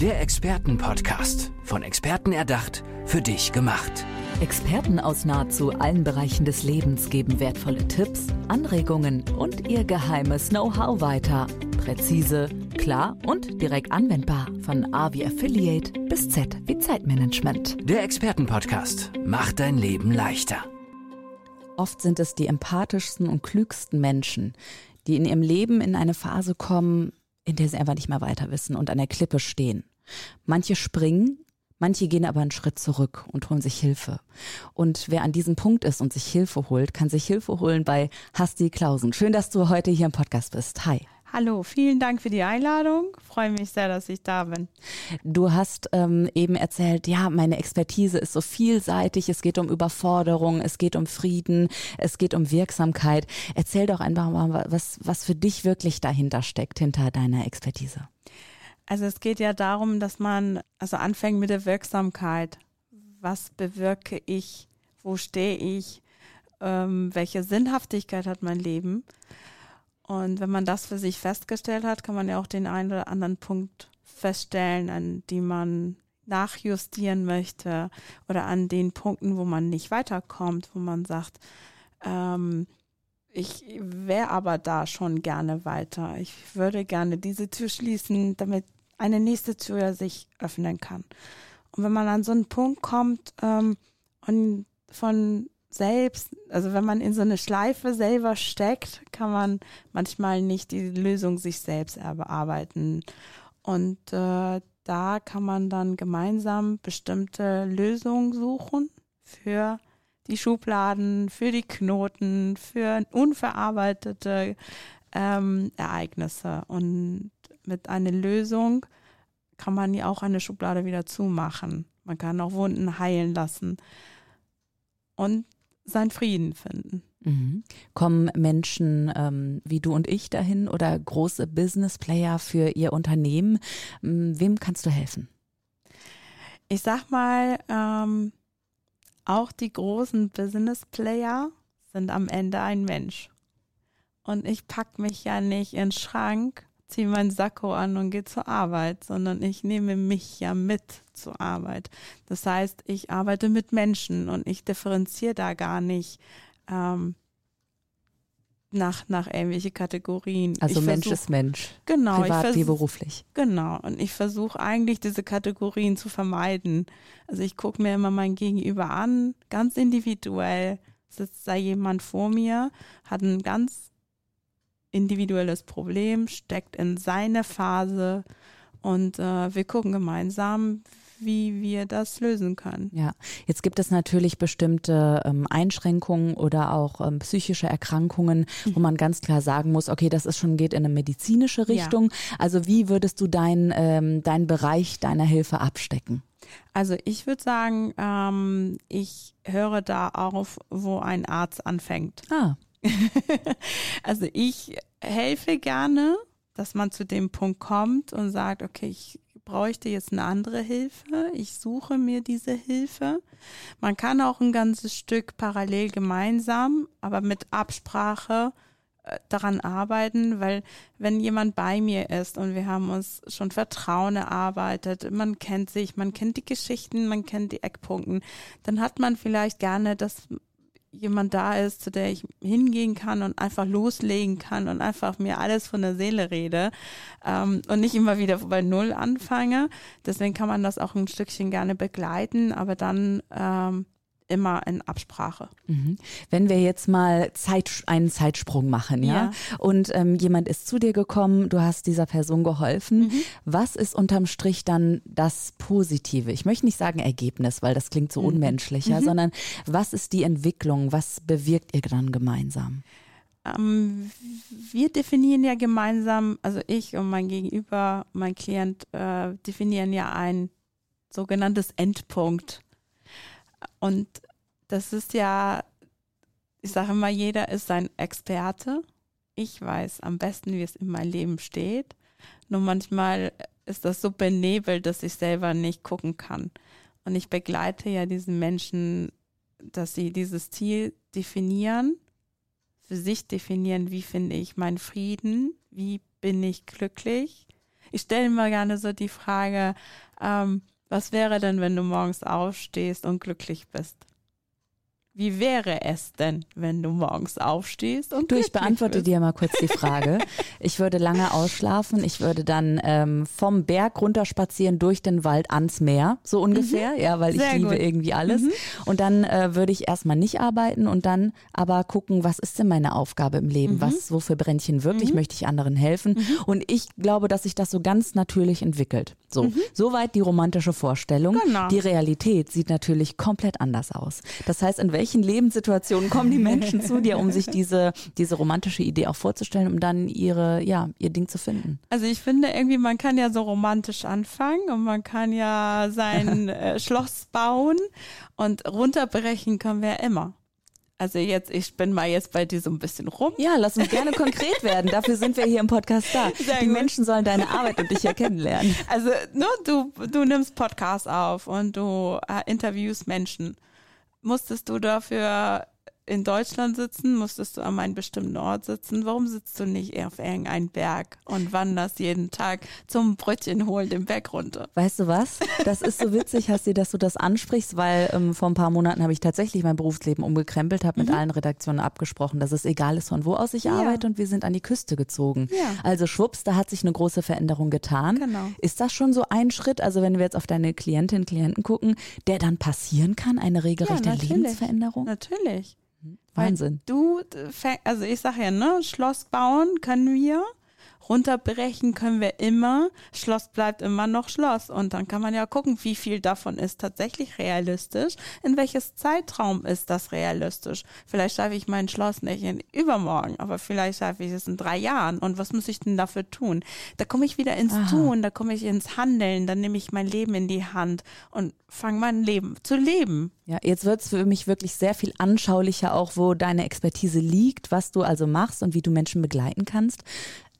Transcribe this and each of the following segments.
Der Expertenpodcast. Von Experten erdacht, für dich gemacht. Experten aus nahezu allen Bereichen des Lebens geben wertvolle Tipps, Anregungen und ihr geheimes Know-how weiter. Präzise, klar und direkt anwendbar. Von A wie Affiliate bis Z wie Zeitmanagement. Der Expertenpodcast macht dein Leben leichter. Oft sind es die empathischsten und klügsten Menschen, die in ihrem Leben in eine Phase kommen, in der sie einfach nicht mehr weiter wissen und an der Klippe stehen. Manche springen, manche gehen aber einen Schritt zurück und holen sich Hilfe. Und wer an diesem Punkt ist und sich Hilfe holt, kann sich Hilfe holen bei Hasti Klausen. Schön, dass du heute hier im Podcast bist. Hi. Hallo, vielen Dank für die Einladung. Freue mich sehr, dass ich da bin. Du hast ähm, eben erzählt, ja, meine Expertise ist so vielseitig. Es geht um Überforderung, es geht um Frieden, es geht um Wirksamkeit. Erzähl doch einfach mal, was, was für dich wirklich dahinter steckt, hinter deiner Expertise. Also es geht ja darum, dass man also anfängt mit der Wirksamkeit. Was bewirke ich? Wo stehe ich? Ähm, welche Sinnhaftigkeit hat mein Leben? Und wenn man das für sich festgestellt hat, kann man ja auch den einen oder anderen Punkt feststellen, an die man nachjustieren möchte oder an den Punkten, wo man nicht weiterkommt, wo man sagt, ähm, ich wäre aber da schon gerne weiter. Ich würde gerne diese Tür schließen, damit eine nächste Tür sich öffnen kann. Und wenn man an so einen Punkt kommt ähm, und von selbst, also wenn man in so eine Schleife selber steckt, kann man manchmal nicht die Lösung sich selbst erarbeiten. Und äh, da kann man dann gemeinsam bestimmte Lösungen suchen für die Schubladen, für die Knoten, für unverarbeitete ähm, Ereignisse. Und mit einer Lösung kann man ja auch eine Schublade wieder zumachen. Man kann auch Wunden heilen lassen. Und seinen Frieden finden. Mhm. Kommen Menschen ähm, wie du und ich dahin oder große Business-Player für ihr Unternehmen? Ähm, wem kannst du helfen? Ich sag mal, ähm, auch die großen Business-Player sind am Ende ein Mensch. Und ich pack mich ja nicht in den Schrank ziehe meinen Sakko an und gehe zur Arbeit, sondern ich nehme mich ja mit zur Arbeit. Das heißt, ich arbeite mit Menschen und ich differenziere da gar nicht ähm, nach, nach irgendwelche Kategorien. Also ich Mensch versuch, ist Mensch. Genau. Privat wie beruflich. Genau. Und ich versuche eigentlich diese Kategorien zu vermeiden. Also ich gucke mir immer mein Gegenüber an, ganz individuell. Sitzt da jemand vor mir, hat ein ganz individuelles Problem, steckt in seiner Phase und äh, wir gucken gemeinsam, wie wir das lösen können. Ja, jetzt gibt es natürlich bestimmte ähm, Einschränkungen oder auch ähm, psychische Erkrankungen, mhm. wo man ganz klar sagen muss, okay, das ist schon geht in eine medizinische Richtung. Ja. Also wie würdest du deinen ähm, deinen Bereich deiner Hilfe abstecken? Also ich würde sagen, ähm, ich höre da auf, wo ein Arzt anfängt. Ah. also ich helfe gerne, dass man zu dem Punkt kommt und sagt, okay, ich bräuchte jetzt eine andere Hilfe. Ich suche mir diese Hilfe. Man kann auch ein ganzes Stück parallel gemeinsam, aber mit Absprache äh, daran arbeiten, weil wenn jemand bei mir ist und wir haben uns schon Vertrauen erarbeitet, man kennt sich, man kennt die Geschichten, man kennt die Eckpunkten, dann hat man vielleicht gerne das jemand da ist, zu der ich hingehen kann und einfach loslegen kann und einfach mir alles von der Seele rede ähm, und nicht immer wieder bei Null anfange. Deswegen kann man das auch ein Stückchen gerne begleiten, aber dann ähm, immer in Absprache. Mhm. Wenn wir jetzt mal Zeit, einen Zeitsprung machen, ja, ja. und ähm, jemand ist zu dir gekommen, du hast dieser Person geholfen, mhm. was ist unterm Strich dann das Positive? Ich möchte nicht sagen Ergebnis, weil das klingt so mhm. unmenschlich, ja, mhm. sondern was ist die Entwicklung? Was bewirkt ihr dann gemeinsam? Ähm, wir definieren ja gemeinsam, also ich und mein Gegenüber, mein Klient äh, definieren ja ein sogenanntes Endpunkt. Und das ist ja, ich sage immer, jeder ist ein Experte. Ich weiß am besten, wie es in meinem Leben steht. Nur manchmal ist das so benebelt, dass ich selber nicht gucken kann. Und ich begleite ja diesen Menschen, dass sie dieses Ziel definieren, für sich definieren, wie finde ich meinen Frieden, wie bin ich glücklich, Ich stelle mir gerne so die Frage, ähm, was wäre denn, wenn du morgens aufstehst und glücklich bist? Wie wäre es denn, wenn du morgens aufstehst und Du, ich beantworte bist? dir mal kurz die Frage. Ich würde lange ausschlafen. Ich würde dann ähm, vom Berg runterspazieren durch den Wald ans Meer, so ungefähr. Ja, weil ich Sehr liebe gut. irgendwie alles. Und dann äh, würde ich erstmal nicht arbeiten und dann aber gucken, was ist denn meine Aufgabe im Leben? Was, wofür brenne ich hin wirklich? Möchte ich anderen helfen? Und ich glaube, dass sich das so ganz natürlich entwickelt. So, soweit die romantische Vorstellung. Genau. Die Realität sieht natürlich komplett anders aus. Das heißt, in welchen Lebenssituationen kommen die Menschen zu dir, um sich diese, diese romantische Idee auch vorzustellen, um dann ihre, ja, ihr Ding zu finden? Also ich finde irgendwie, man kann ja so romantisch anfangen und man kann ja sein äh, Schloss bauen und runterbrechen können wir ja immer. Also jetzt, ich bin mal jetzt bei dir so ein bisschen rum. Ja, lass uns gerne konkret werden. Dafür sind wir hier im Podcast da. Sehr die gut. Menschen sollen deine Arbeit und dich ja kennenlernen. Also, ne, du, du nimmst Podcasts auf und du äh, interviewst Menschen. Musstest du dafür in Deutschland sitzen? Musstest du an einem bestimmten Ort sitzen? Warum sitzt du nicht eher auf irgendeinem Berg und wanderst jeden Tag zum Brötchen holen den Berg runter? Weißt du was? Das ist so witzig, hast du, dass du das ansprichst, weil ähm, vor ein paar Monaten habe ich tatsächlich mein Berufsleben umgekrempelt, habe mit allen Redaktionen abgesprochen, dass es egal ist, von wo aus ich Mhm. Ja. arbeite und wir sind an die Küste gezogen. Ja. Also schwupps, da hat sich eine große Veränderung getan. Genau. Ist das schon so ein Schritt, also wenn wir jetzt auf deine Klientinnen, Klienten gucken, der dann passieren kann, eine regelrechte natürlich. Lebensveränderung? Natürlich. Wahnsinn. Du, äh, also ich sage ja, ne, Schloss bauen können wir, runterbrechen können wir immer, Schloss bleibt immer noch Schloss und dann kann man ja gucken, wie viel davon ist tatsächlich realistisch, in welches Zeitraum ist das realistisch. Vielleicht schaffe ich mein Schloss nicht in übermorgen, aber vielleicht schaffe ich es in drei Jahren und was muss ich denn dafür tun? Da komme ich wieder ins Aha. Tun, da komme ich ins Handeln, dann nehme ich mein Leben in die Hand und fange mein Leben zu leben. Ja, jetzt wird es für mich wirklich sehr viel anschaulicher, auch wo deine Expertise liegt, was du also machst und wie du Menschen begleiten kannst.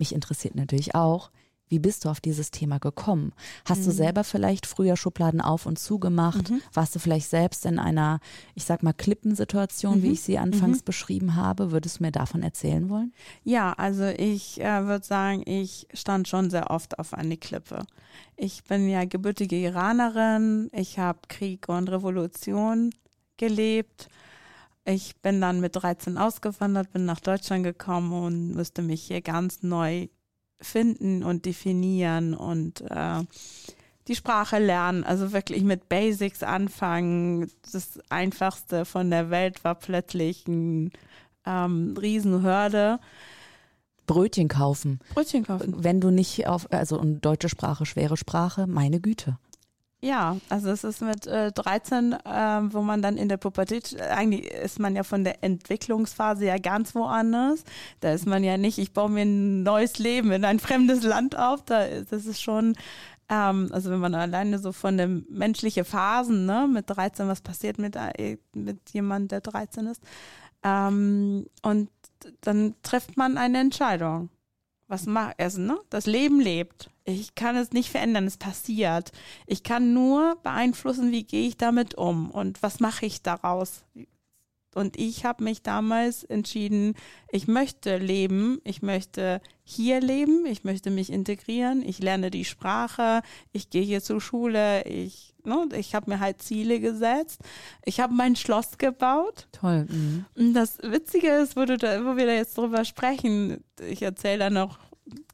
Mich interessiert natürlich auch, wie bist du auf dieses Thema gekommen? Hast du selber vielleicht früher Schubladen auf und zugemacht? Warst du vielleicht selbst in einer, ich sag mal, Klippensituation, wie ich sie anfangs beschrieben habe? Würdest du mir davon erzählen wollen? Ja, also ich äh, würde sagen, ich stand schon sehr oft auf eine Klippe. Ich bin ja gebürtige Iranerin, ich habe Krieg und Revolution gelebt. Ich bin dann mit 13 ausgewandert, bin nach Deutschland gekommen und musste mich hier ganz neu finden und definieren und äh, die Sprache lernen, also wirklich mit Basics anfangen. Das Einfachste von der Welt war plötzlich ein ähm, Riesenhörde. Brötchen kaufen. Brötchen kaufen. Wenn du nicht auf, also und deutsche Sprache, schwere Sprache, meine Güte. Ja, also es ist mit äh, 13, ähm, wo man dann in der Pubertät, eigentlich ist man ja von der Entwicklungsphase ja ganz woanders. Da ist man ja nicht, ich baue mir ein neues Leben in ein fremdes Land auf. Da ist, das ist schon, ähm, also wenn man alleine so von den menschlichen Phasen, ne, mit 13, was passiert mit, äh, mit jemand, der 13 ist. Ähm, und dann trifft man eine Entscheidung. Was macht also, ne? Das Leben lebt. Ich kann es nicht verändern, es passiert. Ich kann nur beeinflussen, wie gehe ich damit um und was mache ich daraus. Und ich habe mich damals entschieden, ich möchte leben, ich möchte hier leben, ich möchte mich integrieren, ich lerne die Sprache, ich gehe hier zur Schule, ich, ne, ich habe mir halt Ziele gesetzt, ich habe mein Schloss gebaut Toll. Mhm. und das Witzige ist, wo, du da, wo wir da jetzt drüber sprechen, ich erzähle da noch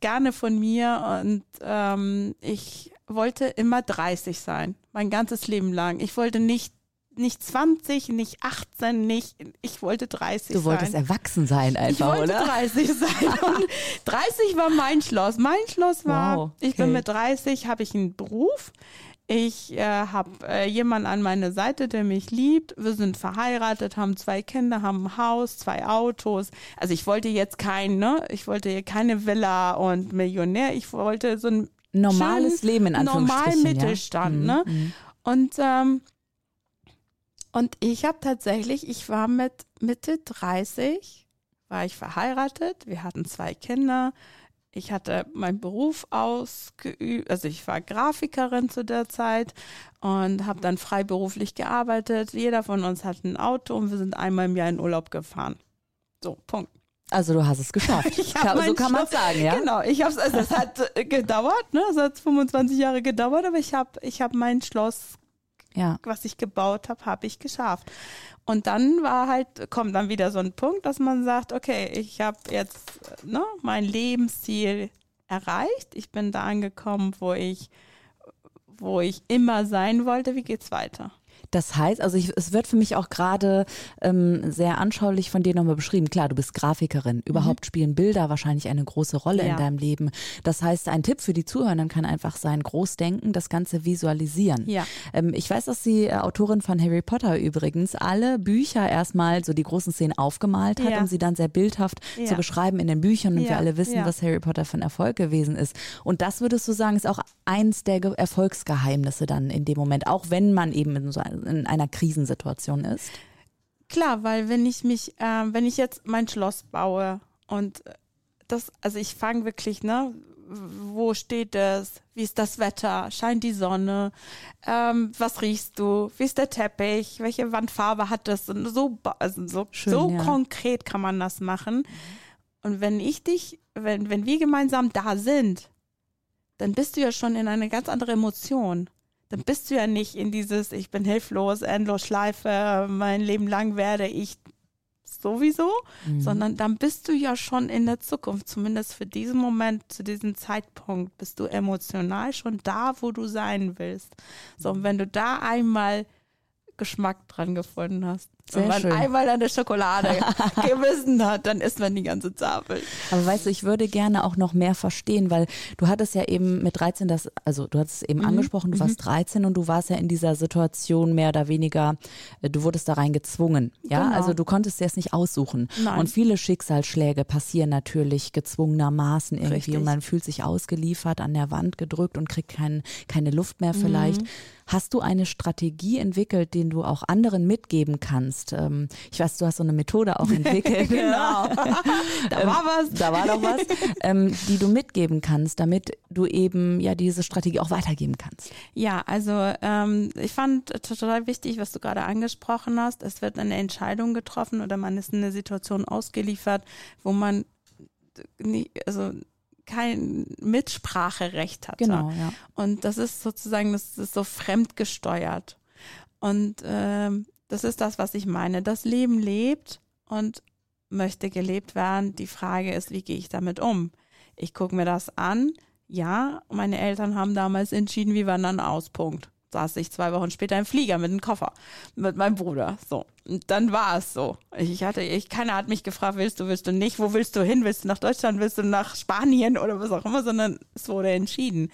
gerne von mir und ähm, ich wollte immer 30 sein, mein ganzes Leben lang. Ich wollte nicht, nicht 20, nicht 18, nicht, ich wollte 30 Du wolltest sein. erwachsen sein Ich einfach, wollte oder? 30 sein. Und 30 war mein Schloss. Mein Schloss war, Wow, ich okay. bin mit 30, habe ich einen Beruf. Ich äh, habe äh, jemanden an meiner Seite, der mich liebt. Wir sind verheiratet, haben zwei Kinder, haben ein Haus, zwei Autos. Also ich wollte jetzt kein, ne, ich wollte hier keine Villa und Millionär. Ich wollte so ein Normales schön Leben in Anführungsstrichen. normalen Mittelstand, ja? ne? Mhm. Und, ähm, und ich habe tatsächlich, ich war mit Mitte 30, war ich verheiratet, wir hatten zwei Kinder, ich hatte meinen Beruf ausgeübt, also ich war Grafikerin zu der Zeit und habe dann freiberuflich gearbeitet. Jeder von uns hat ein Auto und wir sind einmal im Jahr in Urlaub gefahren. So, Punkt. Also du hast es geschafft. Kann, so kann man es sagen, ja? Genau, ich habe also es hat äh, gedauert, ne? Es hat 25 Jahre gedauert, aber ich habe ich hab mein Schloss, ja. was ich gebaut habe, habe ich geschafft. Und dann war halt, kommt dann wieder so ein Punkt, dass man sagt, okay, ich habe jetzt ne, mein Lebensziel erreicht. Ich bin da angekommen, wo ich, wo ich immer sein wollte. Wie geht's weiter? Das heißt, also ich, es wird für mich auch gerade ähm, sehr anschaulich von dir nochmal beschrieben. Klar, du bist Grafikerin. Überhaupt mhm. spielen Bilder wahrscheinlich eine große Rolle ja. in deinem Leben. Das heißt, ein Tipp für die Zuhörenden kann einfach sein, Großdenken, das Ganze visualisieren. Ja. Ähm, ich weiß, dass die äh, Autorin von Harry Potter übrigens alle Bücher erstmal so die großen Szenen aufgemalt hat, ja. um sie dann sehr bildhaft zu beschreiben in den Büchern. Und wir alle wissen, was Harry Potter für ein Erfolg gewesen ist. Und das würdest du sagen, ist auch eins der Erfolgsgeheimnisse dann in dem Moment, auch wenn man eben in so in einer Krisensituation ist? Klar, weil wenn ich mich, äh, wenn ich jetzt mein Schloss baue und das, also ich fange wirklich, ne, wo steht es? Wie ist das Wetter? Scheint die Sonne? Ähm, was riechst du? Wie ist der Teppich? Welche Wandfarbe hat das? Und so, also so, Schön, so ja. konkret kann man das machen. Und wenn ich dich, wenn, wenn wir gemeinsam da sind, dann bist du ja schon in eine ganz andere Emotion dann bist du ja nicht in dieses, ich bin hilflos, endlos Schleife, mein Leben lang werde ich sowieso, mhm. sondern dann bist du ja schon in der Zukunft, zumindest für diesen Moment, zu diesem Zeitpunkt, bist du emotional schon da, wo du sein willst. So, und wenn du da einmal Geschmack dran gefunden hast. Sehr Wenn man schön. einmal der Schokolade gebissen hat, dann isst man die ganze Tafel. Aber weißt du, ich würde gerne auch noch mehr verstehen, weil du hattest ja eben mit 13 das, also du hattest es eben mhm. angesprochen, du mhm. warst 13 und du warst ja in dieser Situation mehr oder weniger, äh, du wurdest da rein gezwungen. Ja, genau. also du konntest dir es nicht aussuchen. Nein. Und viele Schicksalsschläge passieren natürlich gezwungenermaßen irgendwie Richtig. und man fühlt sich ausgeliefert, an der Wand gedrückt und kriegt kein, keine Luft mehr vielleicht. Mhm. Hast du eine Strategie entwickelt, den du auch anderen mitgeben kannst? Ähm, ich weiß, du hast so eine Methode auch entwickelt. genau. da war was. Da war doch was, ähm, die du mitgeben kannst, damit du eben ja diese Strategie auch weitergeben kannst. Ja, also ähm, ich fand total wichtig, was du gerade angesprochen hast. Es wird eine Entscheidung getroffen oder man ist in eine Situation ausgeliefert, wo man nie, also kein Mitspracherecht hatte. Genau, ja. Und das ist sozusagen, das ist so fremdgesteuert. Und äh, das ist das, was ich meine. Das Leben lebt und möchte gelebt werden. Die Frage ist, wie gehe ich damit um? Ich gucke mir das an. Ja, meine Eltern haben damals entschieden, wir wandern aus. Punkt saß ich zwei Wochen später im Flieger mit einem Koffer mit meinem Bruder. So. Dann war es so. Ich hatte, ich, keiner hat mich gefragt, willst du, willst du nicht, wo willst du hin? Willst du nach Deutschland, willst du nach Spanien oder was auch immer, sondern es wurde entschieden.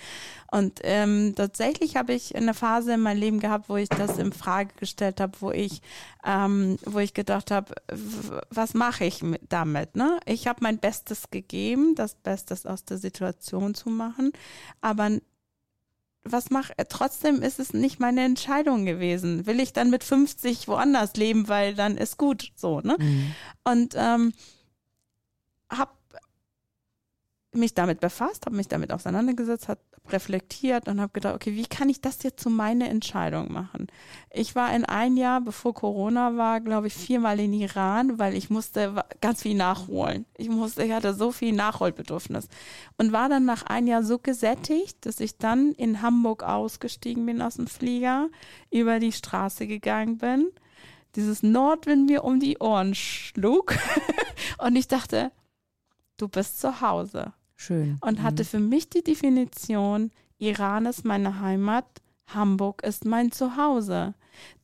Und ähm, tatsächlich habe ich eine Phase in meinem Leben gehabt, wo ich das in Frage gestellt habe, wo ich, ähm, wo ich gedacht habe, was mache ich damit? Ne? Ich habe mein Bestes gegeben, das Bestes aus der Situation zu machen, aber was mache trotzdem ist es nicht meine Entscheidung gewesen. Will ich dann mit 50 woanders leben, weil dann ist gut so, ne? Mhm. Und ähm, habe mich damit befasst, habe mich damit auseinandergesetzt, habe reflektiert und habe gedacht, okay, wie kann ich das jetzt zu meiner Entscheidung machen? Ich war in ein Jahr, bevor Corona war, glaube ich, viermal in Iran, weil ich musste ganz viel nachholen. Ich musste, ich hatte so viel Nachholbedürfnis und war dann nach ein Jahr so gesättigt, dass ich dann in Hamburg ausgestiegen bin aus dem Flieger, über die Straße gegangen bin, dieses Nordwind mir um die Ohren schlug und ich dachte, du bist zu Hause. Schön. Und mhm. hatte für mich die Definition, Iran ist meine Heimat, Hamburg ist mein Zuhause.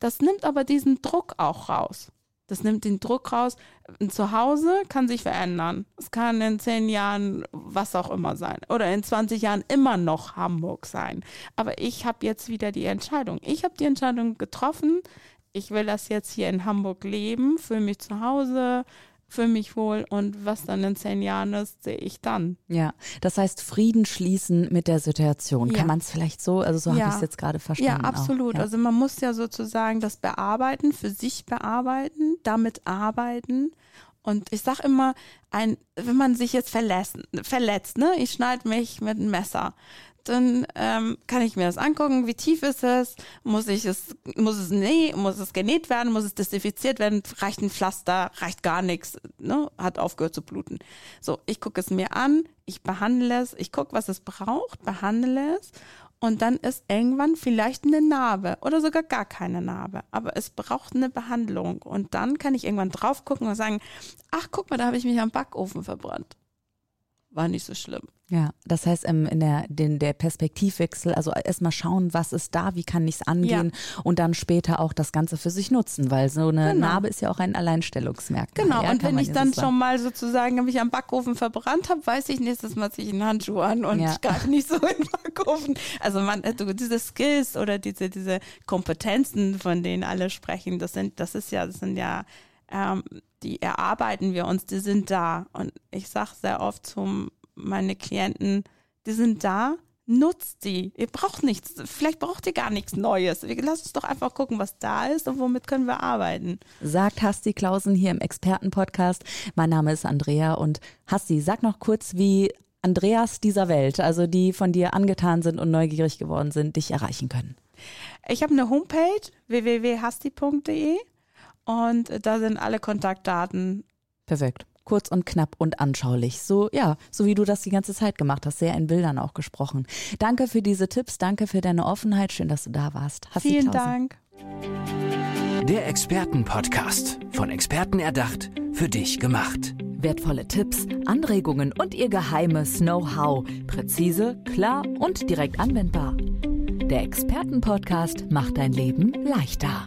Das nimmt aber diesen Druck auch raus. Das nimmt den Druck raus. Ein Zuhause kann sich verändern. Es kann in zehn Jahren was auch immer sein. Oder in 20 Jahren immer noch Hamburg sein. Aber ich habe jetzt wieder die Entscheidung. Ich habe die Entscheidung getroffen. Ich will das jetzt hier in Hamburg leben, fühle mich zu Hause, fühle mich wohl und was dann in zehn Jahren ist, sehe ich dann. Ja, das heißt Frieden schließen mit der Situation. Ja. Kann man es vielleicht so, also so ja. habe ich es jetzt gerade verstanden. Ja, absolut. Ja. Also man muss ja sozusagen das bearbeiten, für sich bearbeiten, damit arbeiten. Und ich sage immer, ein, wenn man sich jetzt verletzt, verletzt ne, ich schneide mich mit einem Messer, dann ähm, kann ich mir das angucken, wie tief ist es, muss ich es, muss es nee, muss es genäht werden, muss es desinfiziert werden, reicht ein Pflaster, reicht gar nichts, ne, hat aufgehört zu bluten. So, ich gucke es mir an, ich behandle es, ich gucke, was es braucht, behandle es und dann ist irgendwann vielleicht eine Narbe oder sogar gar keine Narbe. Aber es braucht eine Behandlung. Und dann kann ich irgendwann drauf gucken und sagen, ach, guck mal, da habe ich mich am Backofen verbrannt. War nicht so schlimm. Ja, das heißt, ähm, in der, den, der Perspektivwechsel, also erstmal schauen, was ist da, wie kann ich es angehen ja. und dann später auch das Ganze für sich nutzen, weil so eine genau. Narbe ist ja auch ein Alleinstellungsmerkmal. Genau, ja, und wenn ich dann schon mal sozusagen mich am Backofen verbrannt habe, weiß ich nächstes Mal ziehe ich einen Handschuh an und ja. ich greife nicht so in den Backofen. Also man, äh, diese Skills oder diese, diese Kompetenzen, von denen alle sprechen, das sind, das ist ja, das sind ja ähm, die erarbeiten wir uns, die sind da. Und ich sage sehr oft zum meine Klienten, die sind da, nutzt die. Ihr braucht nichts, vielleicht braucht ihr gar nichts Neues. Lasst uns doch einfach gucken, was da ist und womit können wir arbeiten. Sagt Hasti Klausen hier im Expertenpodcast. Mein Name ist Andrea und Hasti, sag noch kurz, wie Andreas dieser Welt, also die von dir angetan sind und neugierig geworden sind, dich erreichen können. Ich habe eine Homepage www.hasti.de und da sind alle Kontaktdaten. Perfekt kurz und knapp und anschaulich. So, ja, so wie du das die ganze Zeit gemacht hast, sehr in Bildern auch gesprochen. Danke für diese Tipps, danke für deine Offenheit. Schön, dass du da warst. Hast Vielen Dank. Der Expertenpodcast. Von Experten erdacht, für dich gemacht. Wertvolle Tipps, Anregungen und ihr geheimes Know-how. Präzise, klar und direkt anwendbar. Der Expertenpodcast macht dein Leben leichter.